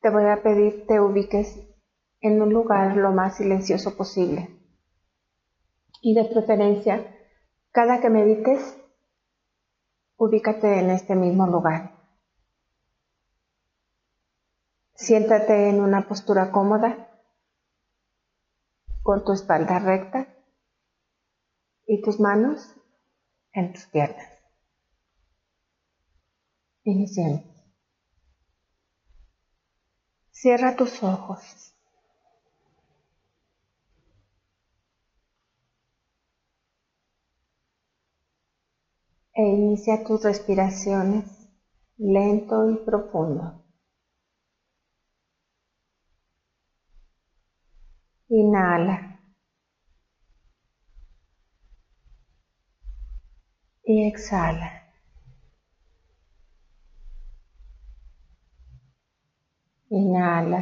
te voy a pedir te ubiques en un lugar lo más silencioso posible. Y de preferencia, cada que medites, ubícate en este mismo lugar. Siéntate en una postura cómoda, con tu espalda recta y tus manos en tus piernas. Iniciemos. Cierra tus ojos. E inicia tus respiraciones lento y profundo. Inhala. y exhala. Inhala.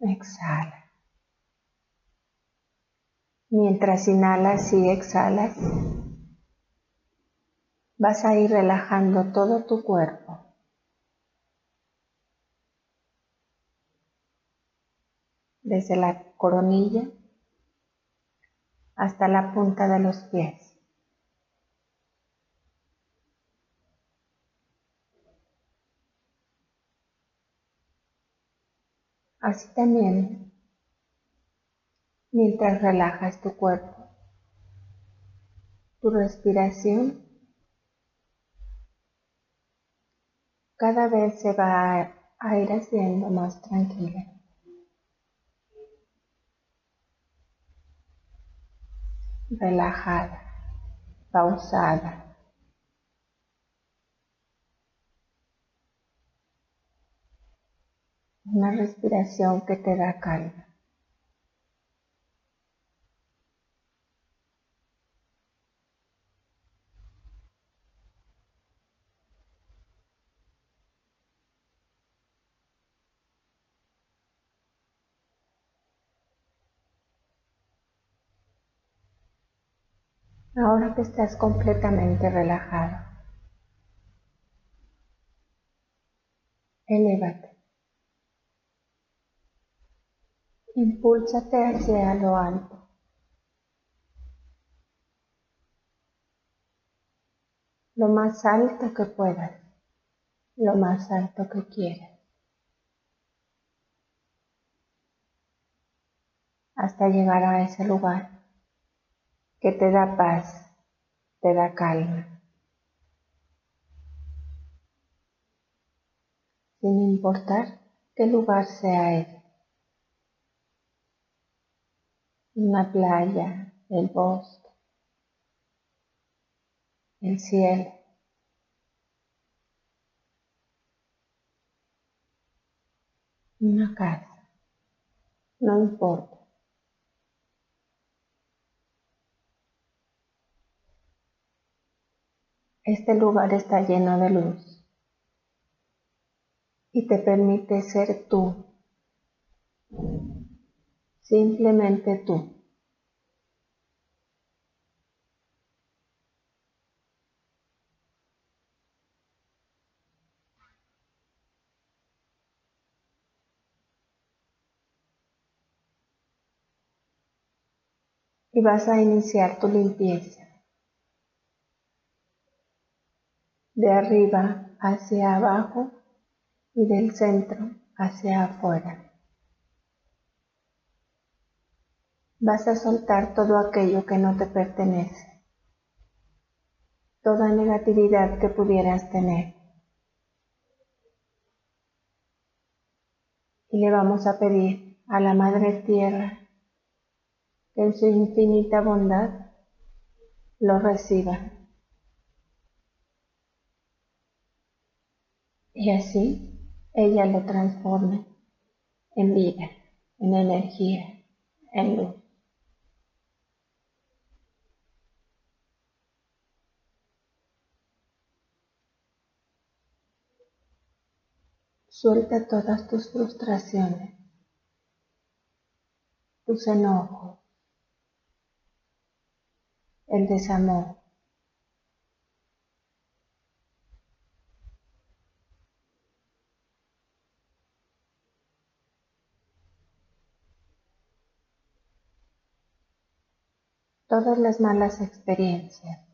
Exhala. Mientras inhalas y exhalas, vas a ir relajando todo tu cuerpo. Desde la coronilla hasta la punta de los pies. Así también, mientras relajas tu cuerpo, tu respiración cada vez se va a ir haciendo más tranquila. relajada, pausada. Una respiración que te da calma. Ahora que estás completamente relajado, elévate. Impúlsate hacia lo alto. Lo más alto que puedas, lo más alto que quieras. Hasta llegar a ese lugar que te da paz, te da calma. Sin importar qué lugar sea él. Una playa, el bosque, el cielo. Una casa, no importa. Este lugar está lleno de luz y te permite ser tú, simplemente tú. Y vas a iniciar tu limpieza. de arriba hacia abajo y del centro hacia afuera. Vas a soltar todo aquello que no te pertenece, toda negatividad que pudieras tener. Y le vamos a pedir a la Madre Tierra que en su infinita bondad lo reciba Y así ella lo transforme en vida, en energía, en luz. Suelta todas tus frustraciones, tus enojos, el desamor. Todas las malas experiencias.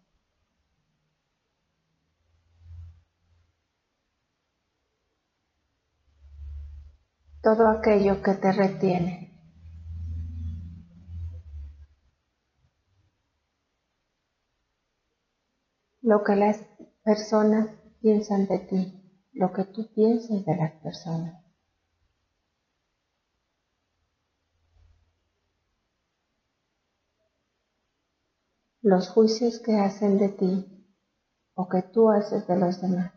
Todo aquello que te retiene. Lo que las personas piensan de ti, lo que tú piensas de las personas. Los juicios que hacen de ti o que tú haces de los demás.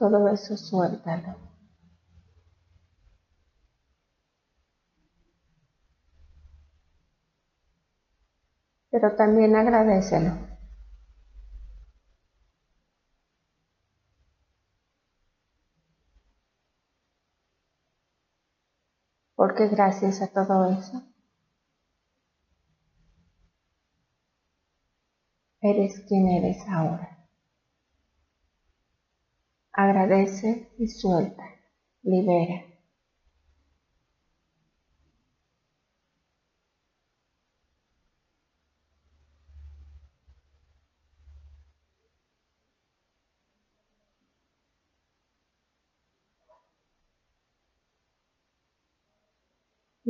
Todo eso suéltalo. Pero también agradecelo. Porque gracias a todo eso, eres quien eres ahora. Agradece y suelta, libera.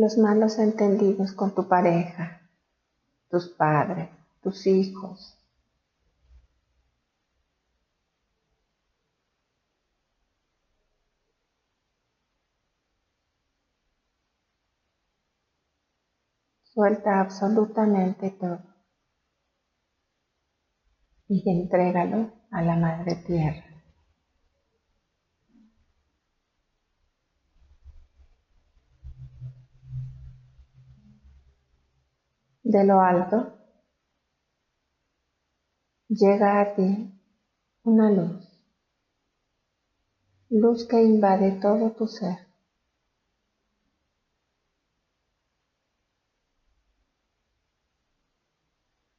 los malos entendidos con tu pareja, tus padres, tus hijos, Suelta absolutamente todo y entrégalo a la Madre Tierra. De lo alto llega a ti una luz, luz que invade todo tu ser.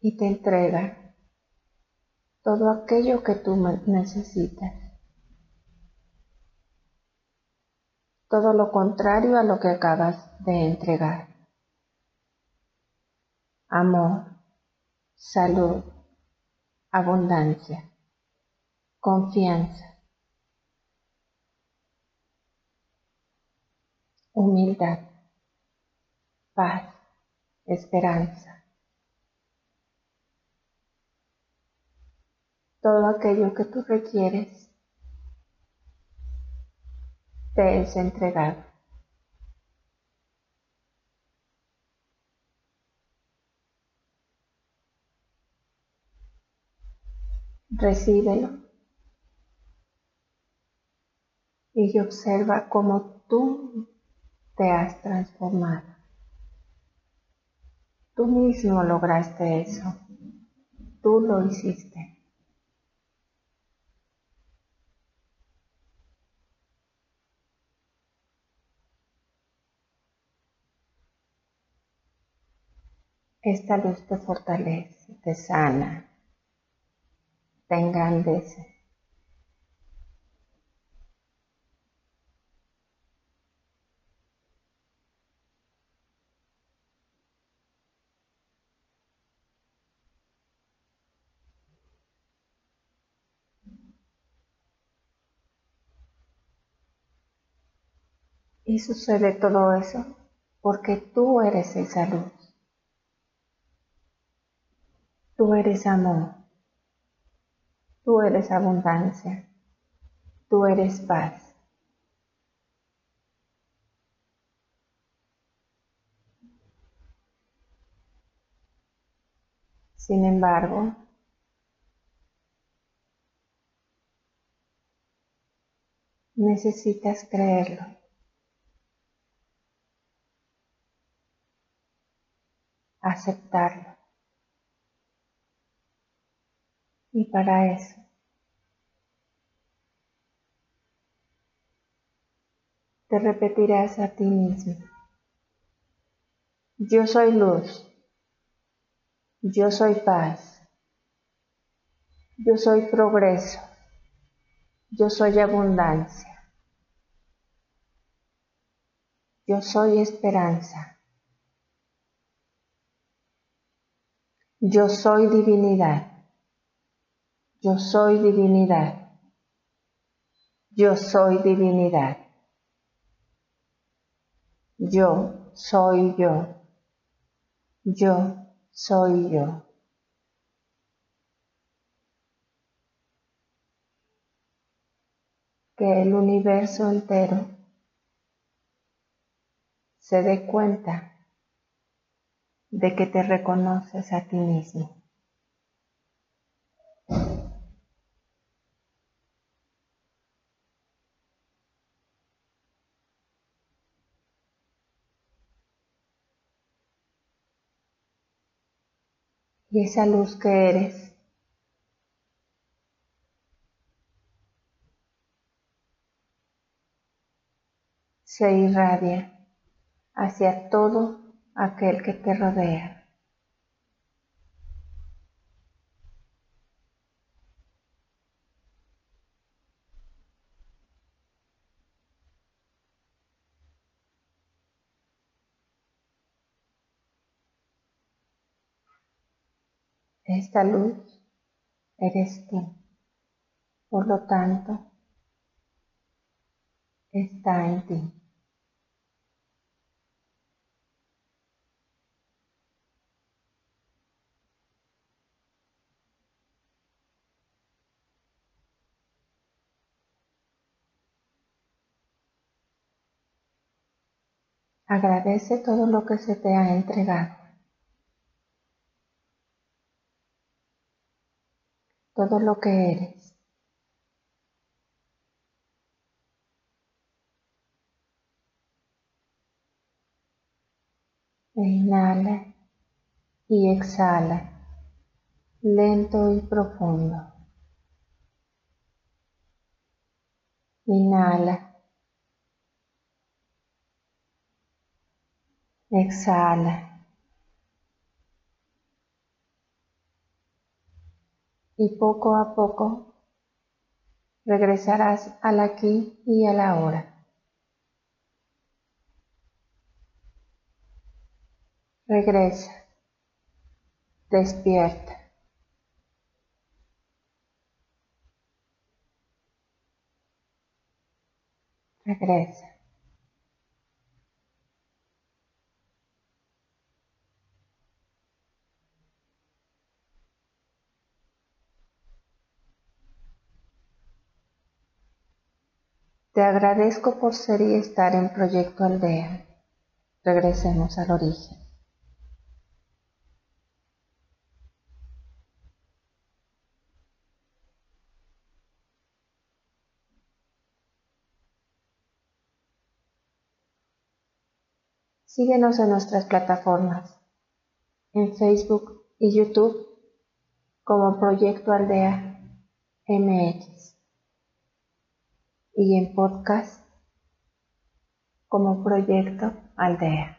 Y te entrega todo aquello que tú necesitas. Todo lo contrario a lo que acabas de entregar. Amor, salud, abundancia, confianza, humildad, paz, esperanza. Todo aquello que tú requieres te es entregado. Recíbelo y observa cómo tú te has transformado. Tú mismo lograste eso. Tú lo hiciste. Esta luz te fortalece, te sana, te engrandece. Y sucede todo eso porque tú eres esa luz. Tú eres amor. Tú eres abundancia. Tú eres paz. Sin embargo, necesitas creerlo. Aceptarlo. Y para eso, te repetirás a ti mismo. Yo soy luz. Yo soy paz. Yo soy progreso. Yo soy abundancia. Yo soy esperanza. Yo soy divinidad. Yo soy divinidad. Yo soy divinidad. Yo soy yo. Yo soy yo. Que el universo entero se dé cuenta de que te reconoces a ti mismo. Y esa luz que eres. se irradia hacia todo aquel que te rodea. Esta luz eres tú. Por lo tanto, está en ti. Agradece todo lo que se te ha entregado. Todo lo que eres. E inhala y exhala, lento y profundo. Inhala. Exhala. Y poco a poco regresarás al aquí y a la hora. Regresa, despierta. Regresa. Te agradezco por ser y estar en Proyecto Aldea. Regresemos al origen. Síguenos en nuestras plataformas, en Facebook y YouTube como Proyecto Aldea MX y en podcast como Proyecto Aldea.